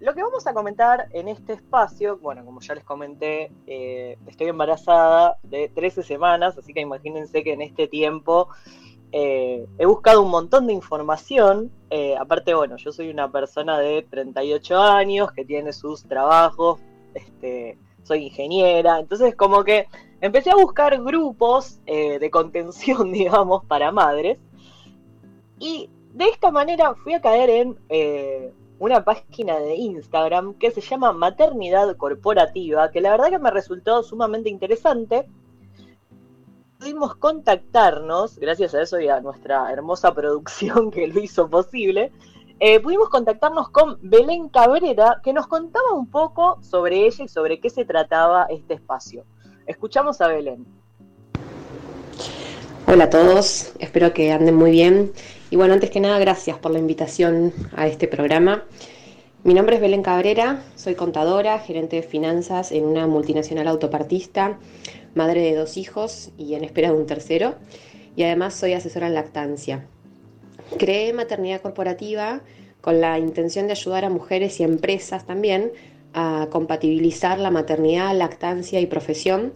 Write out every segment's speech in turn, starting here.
lo que vamos a comentar en este espacio, bueno, como ya les comenté, eh, estoy embarazada de 13 semanas, así que imagínense que en este tiempo eh, he buscado un montón de información. Eh, aparte, bueno, yo soy una persona de 38 años que tiene sus trabajos, este, soy ingeniera, entonces como que empecé a buscar grupos de contención, digamos, para madres. Y de esta manera fui a caer en una página de Instagram que se llama Maternidad Corporativa, que la verdad que me resultó sumamente interesante. Pudimos contactarnos, gracias a eso y a nuestra hermosa producción que lo hizo posible, eh, pudimos contactarnos con Belén Cabrera, que nos contaba un poco sobre ella y sobre qué se trataba este espacio. Escuchamos a Belén. Hola a todos, espero que anden muy bien. Y bueno, antes que nada, gracias por la invitación a este programa. Mi nombre es Belén Cabrera, soy contadora, gerente de finanzas en una multinacional autopartista, madre de dos hijos y en espera de un tercero, y además soy asesora en lactancia. Creé maternidad corporativa con la intención de ayudar a mujeres y empresas también a compatibilizar la maternidad, lactancia y profesión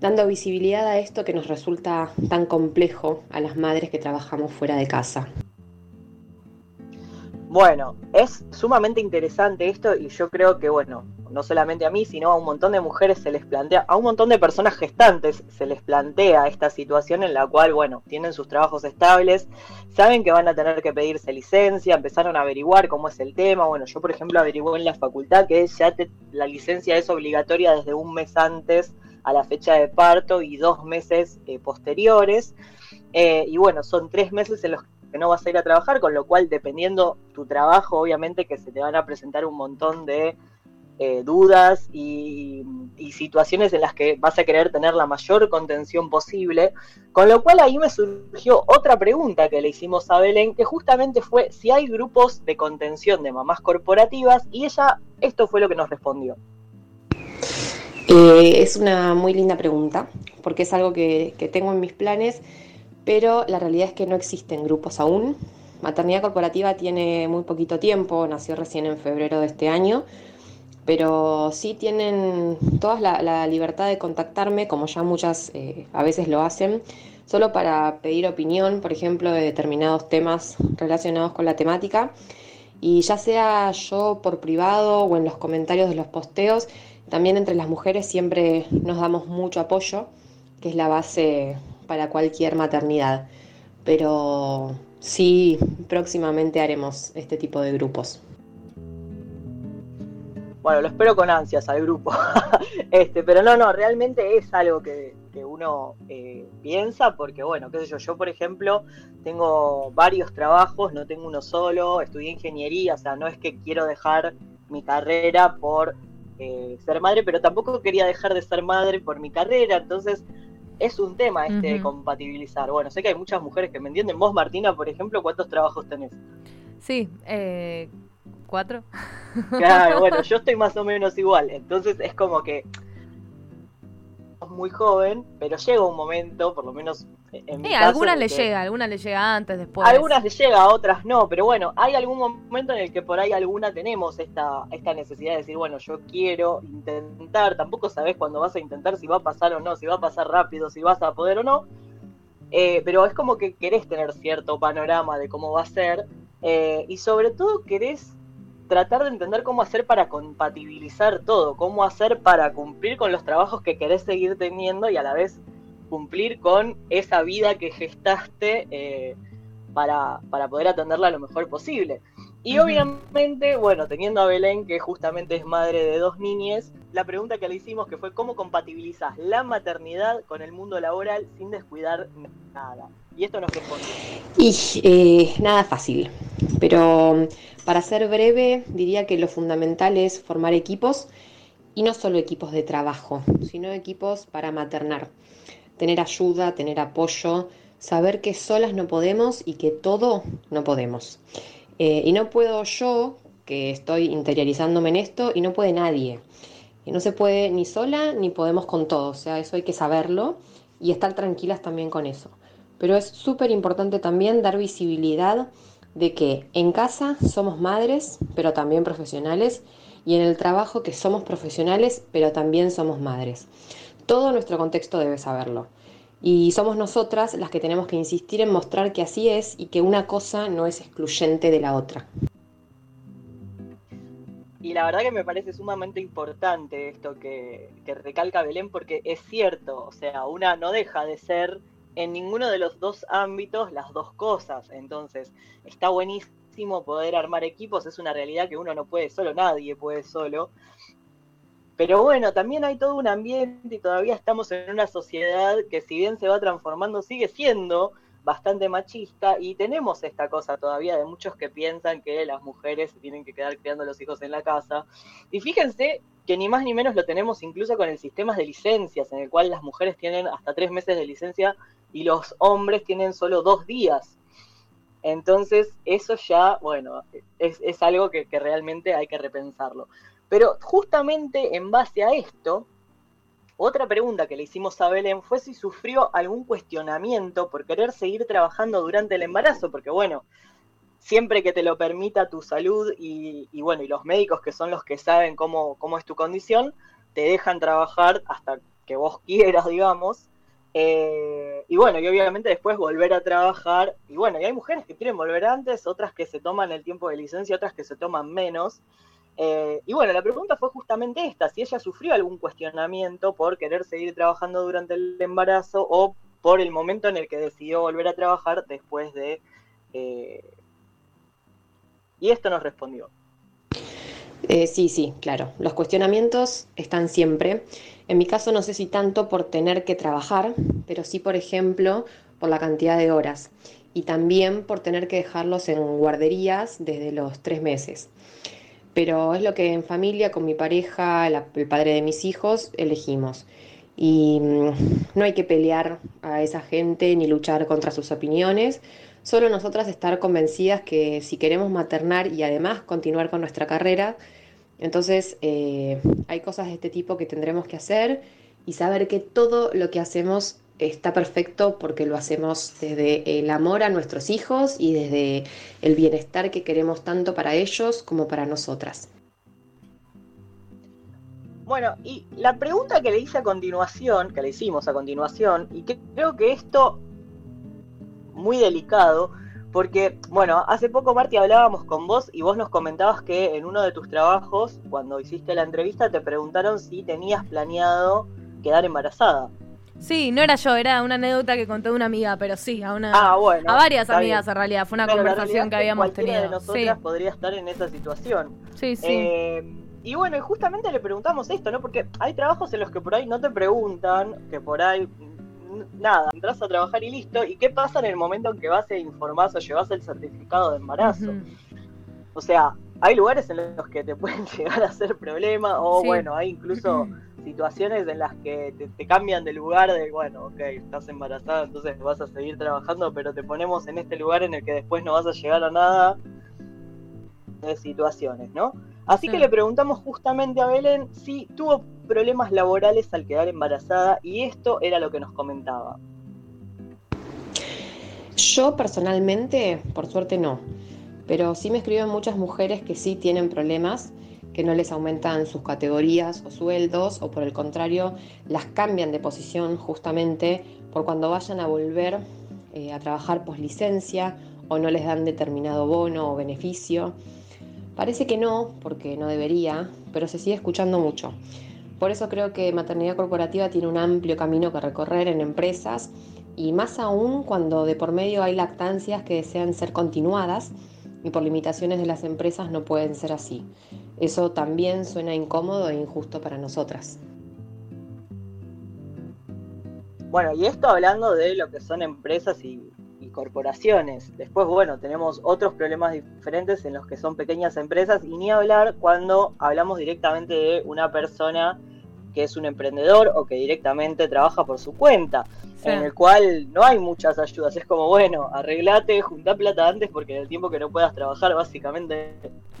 dando visibilidad a esto que nos resulta tan complejo a las madres que trabajamos fuera de casa. Bueno, es sumamente interesante esto y yo creo que, bueno, no solamente a mí, sino a un montón de mujeres se les plantea, a un montón de personas gestantes se les plantea esta situación en la cual, bueno, tienen sus trabajos estables, saben que van a tener que pedirse licencia, empezaron a averiguar cómo es el tema. Bueno, yo, por ejemplo, averigué en la facultad que ya la licencia es obligatoria desde un mes antes a la fecha de parto y dos meses eh, posteriores. Eh, y bueno, son tres meses en los que no vas a ir a trabajar, con lo cual dependiendo tu trabajo, obviamente que se te van a presentar un montón de eh, dudas y, y, situaciones en las que vas a querer tener la mayor contención posible. Con lo cual ahí me surgió otra pregunta que le hicimos a Belén, que justamente fue si hay grupos de contención de mamás corporativas y ella esto fue lo que nos respondió. Eh, es una muy linda pregunta, porque es algo que, tengo en mis planes, pero la realidad es que no existen grupos aún. Maternidad Corporativa tiene muy poquito tiempo, nació recién en febrero de este año, pero sí tienen toda la, libertad de contactarme, como ya muchas eh, a veces lo hacen, solo para pedir opinión, por ejemplo, de determinados temas relacionados con la temática. Y ya sea yo por privado o en los comentarios de los posteos, también entre las mujeres siempre nos damos mucho apoyo, que es la base para cualquier maternidad. Pero sí, próximamente haremos este tipo de grupos. Bueno, lo espero con ansias al grupo. este, pero no, no, realmente es algo que, uno eh, piensa, porque bueno, qué sé yo, yo por ejemplo tengo varios trabajos, no tengo uno solo, estudié ingeniería, o sea, no es que quiero dejar mi carrera por eh, ser madre, pero tampoco quería dejar de ser madre por mi carrera, entonces es un tema este de compatibilizar. Bueno, sé que hay muchas mujeres que me entienden. Vos, Martina, por ejemplo, ¿cuántos trabajos tenés? Sí, eh, cuatro. Claro, bueno, yo estoy más o menos igual, entonces es como que muy joven, pero llega un momento, por lo menos en algunas le llega, algunas le llega antes, después. Algunas le llega, otras no, pero bueno, hay algún momento en el que por ahí alguna tenemos esta, esta necesidad de decir, bueno, yo quiero intentar, tampoco sabes cuándo vas a intentar si va a pasar o no, si va a pasar rápido, si vas a poder o no, eh, pero es como que querés tener cierto panorama de cómo va a ser, eh, y sobre todo querés tratar de entender cómo hacer para compatibilizar todo, cómo hacer para cumplir con los trabajos que querés seguir teniendo y a la vez cumplir con esa vida que gestaste eh, para, para, poder atenderla lo mejor posible. Y obviamente, bueno, teniendo a Belén, que justamente es madre de dos niñas, la pregunta que le hicimos que fue cómo compatibilizas la maternidad con el mundo laboral sin descuidar nada. Y esto nos respondió. Y eh, nada fácil, pero para ser breve diría que lo fundamental es formar equipos y no solo equipos de trabajo, sino equipos para maternar tener ayuda, tener apoyo, saber que solas no podemos y que todo no podemos. Eh, y no puedo yo, que estoy interiorizándome en esto, y no puede nadie. Y no se puede ni sola ni podemos con todo. O sea, eso hay que saberlo y estar tranquilas también con eso. Pero es súper importante también dar visibilidad de que en casa somos madres, pero también profesionales, y en el trabajo que somos profesionales, pero también somos madres. Todo nuestro contexto debe saberlo. Y somos nosotras las que tenemos que insistir en mostrar que así es y que una cosa no es excluyente de la otra. Y la verdad que me parece sumamente importante esto que, recalca Belén, porque es cierto, o sea, una no deja de ser en ninguno de los dos ámbitos las dos cosas. Entonces, está buenísimo poder armar equipos, es una realidad que uno no puede solo, nadie puede solo. Pero bueno, también hay todo un ambiente y todavía estamos en una sociedad que si bien se va transformando, sigue siendo bastante machista y tenemos esta cosa todavía de muchos que piensan que las mujeres se tienen que quedar criando los hijos en la casa. Y fíjense que ni más ni menos lo tenemos incluso con el sistema de licencias, en el cual las mujeres tienen hasta tres meses de licencia y los hombres tienen solo dos días. Entonces, eso ya, bueno, es, algo que realmente hay que repensarlo. Pero justamente en base a esto, otra pregunta que le hicimos a Belén fue si sufrió algún cuestionamiento por querer seguir trabajando durante el embarazo, porque bueno, siempre que te lo permita tu salud y, bueno, y los médicos que son los que saben cómo, cómo es tu condición, te dejan trabajar hasta que vos quieras, digamos. Eh, y bueno, y obviamente después volver a trabajar. Y bueno, y hay mujeres que quieren volver antes, otras que se toman el tiempo de licencia, otras que se toman menos. Eh, y bueno, la pregunta fue justamente esta, si ella sufrió algún cuestionamiento por querer seguir trabajando durante el embarazo o por el momento en el que decidió volver a trabajar después de... Eh... Y esto nos respondió. Eh, sí, sí, claro. Los cuestionamientos están siempre. En mi caso no sé si tanto por tener que trabajar, pero sí, por ejemplo, por la cantidad de horas. Y también por tener que dejarlos en guarderías desde los tres meses pero es lo que en familia, con mi pareja, el padre de mis hijos, elegimos. Y mm, no hay que pelear a esa gente ni luchar contra sus opiniones, solo nosotras estar convencidas que si queremos maternar y además continuar con nuestra carrera, entonces eh, hay cosas de este tipo que tendremos que hacer y saber que todo lo que hacemos está perfecto porque lo hacemos desde el amor a nuestros hijos y desde el bienestar que queremos tanto para ellos como para nosotras. Bueno, y la pregunta que le hice a continuación, que le hicimos a continuación, y creo que esto muy delicado, porque, bueno, hace poco, Marti, hablábamos con vos y vos nos comentabas que en uno de tus trabajos, cuando hiciste la entrevista, te preguntaron si tenías planeado quedar embarazada. Sí, no era yo, era una anécdota que conté una amiga, pero sí, a una ah, bueno, a varias amigas en realidad, fue una pero conversación que habíamos tenido. de nosotras sí. podría estar en esa situación. Sí, sí. Eh, y bueno, y justamente le preguntamos esto, ¿no? Porque hay trabajos en los que por ahí no te preguntan, que por ahí nada, entras a trabajar y listo. ¿Y qué pasa en el momento en que vas e informás o llevas el certificado de embarazo? Uh -huh. O sea, hay lugares en los que te pueden llegar a hacer problemas, o sí. bueno, hay incluso situaciones en las que te, te, cambian de lugar de, bueno, ok, estás embarazada, entonces vas a seguir trabajando, pero te ponemos en este lugar en el que después no vas a llegar a nada de situaciones, ¿no? Así sí. que le preguntamos justamente a Belén si tuvo problemas laborales al quedar embarazada y esto era lo que nos comentaba. Yo personalmente, por suerte no, pero sí me escriben muchas mujeres que sí tienen problemas que no les aumentan sus categorías o sueldos o por el contrario las cambian de posición justamente por cuando vayan a volver eh, a trabajar licencia o no les dan determinado bono o beneficio. Parece que no, porque no debería, pero se sigue escuchando mucho. Por eso creo que maternidad corporativa tiene un amplio camino que recorrer en empresas y más aún cuando de por medio hay lactancias que desean ser continuadas y por limitaciones de las empresas no pueden ser así. Eso también suena incómodo e injusto para nosotras. Bueno, y esto hablando de lo que son empresas y, y, corporaciones. Después, bueno, tenemos otros problemas diferentes en los que son pequeñas empresas y ni hablar cuando hablamos directamente de una persona que es un emprendedor o que directamente trabaja por su cuenta, sí. en el cual no hay muchas ayudas. Es como, bueno, arreglate, junta plata antes porque en el tiempo que no puedas trabajar, básicamente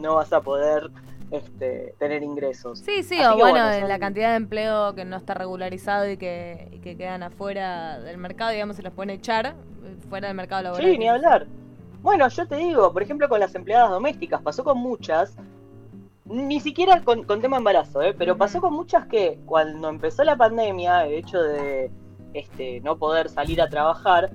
no vas a poder este, tener ingresos. Sí, sí, Así o bueno, bueno son... la cantidad de empleo que no está regularizado y que, y que quedan afuera del mercado, digamos, se los pueden echar fuera del mercado laboral. Sí, ni hablar. Bueno, yo te digo, por ejemplo, con las empleadas domésticas, pasó con muchas, ni siquiera con, tema embarazo, ¿eh? pero pasó con muchas que cuando empezó la pandemia, el hecho de este, no poder salir a trabajar,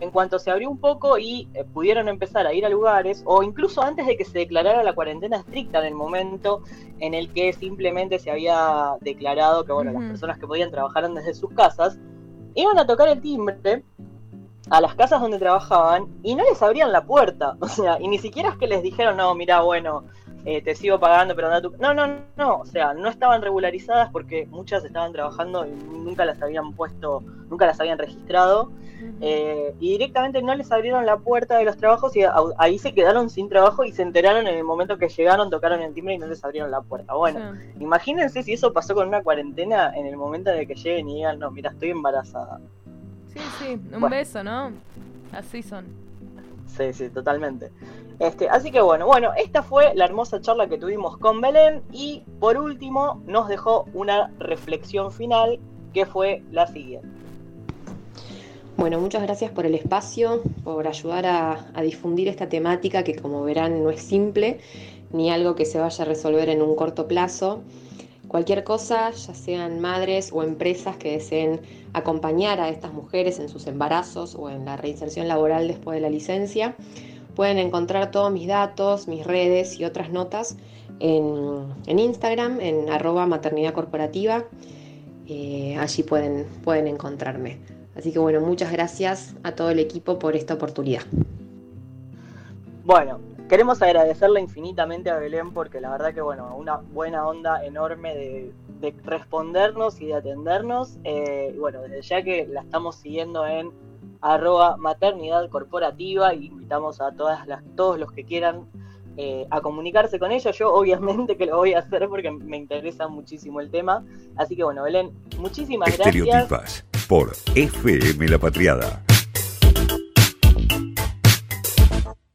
en cuanto se abrió un poco y eh, pudieron empezar a ir a lugares, o incluso antes de que se declarara la cuarentena estricta en el momento en el que simplemente se había declarado que bueno, las personas que podían trabajar desde sus casas, iban a tocar el timbre a las casas donde trabajaban y no les abrían la puerta. O sea, y ni siquiera es que les dijeron, no, mira, bueno, eh, te sigo pagando, pero anda tu... No, no, no, o sea, no estaban regularizadas porque muchas estaban trabajando y nunca las habían puesto, nunca las habían registrado. Eh, y directamente no les abrieron la puerta de los trabajos y ahí se quedaron sin trabajo y se enteraron en el momento que llegaron, tocaron el timbre y no les abrieron la puerta. Bueno, imagínense si eso pasó con una cuarentena en el momento en el que lleguen y digan, no, mira, estoy embarazada. Sí, sí, un beso, ¿no? Así son. Sí, sí, totalmente. Este, así que bueno, bueno, esta fue la hermosa charla que tuvimos con Belén y por último nos dejó una reflexión final que fue la siguiente. Bueno, muchas gracias por el espacio, por ayudar a, a, difundir esta temática que como verán no es simple ni algo que se vaya a resolver en un corto plazo. Cualquier cosa, ya sean madres o empresas que deseen acompañar a estas mujeres en sus embarazos o en la reinserción laboral después de la licencia, pueden encontrar todos mis datos, mis redes y otras notas en, Instagram, en arroba maternidad corporativa. Eh, allí pueden, pueden encontrarme. Así que bueno, muchas gracias a todo el equipo por esta oportunidad. Bueno, queremos agradecerle infinitamente a Belén porque la verdad que bueno, una buena onda enorme de, respondernos y de atendernos. Eh, bueno, desde ya que la estamos siguiendo en arroba maternidad corporativa y invitamos a todas las, todos los que quieran eh, a comunicarse con ella. Yo obviamente que lo voy a hacer porque me interesa muchísimo el tema. Así que bueno, Belén, muchísimas gracias por FM La Patriada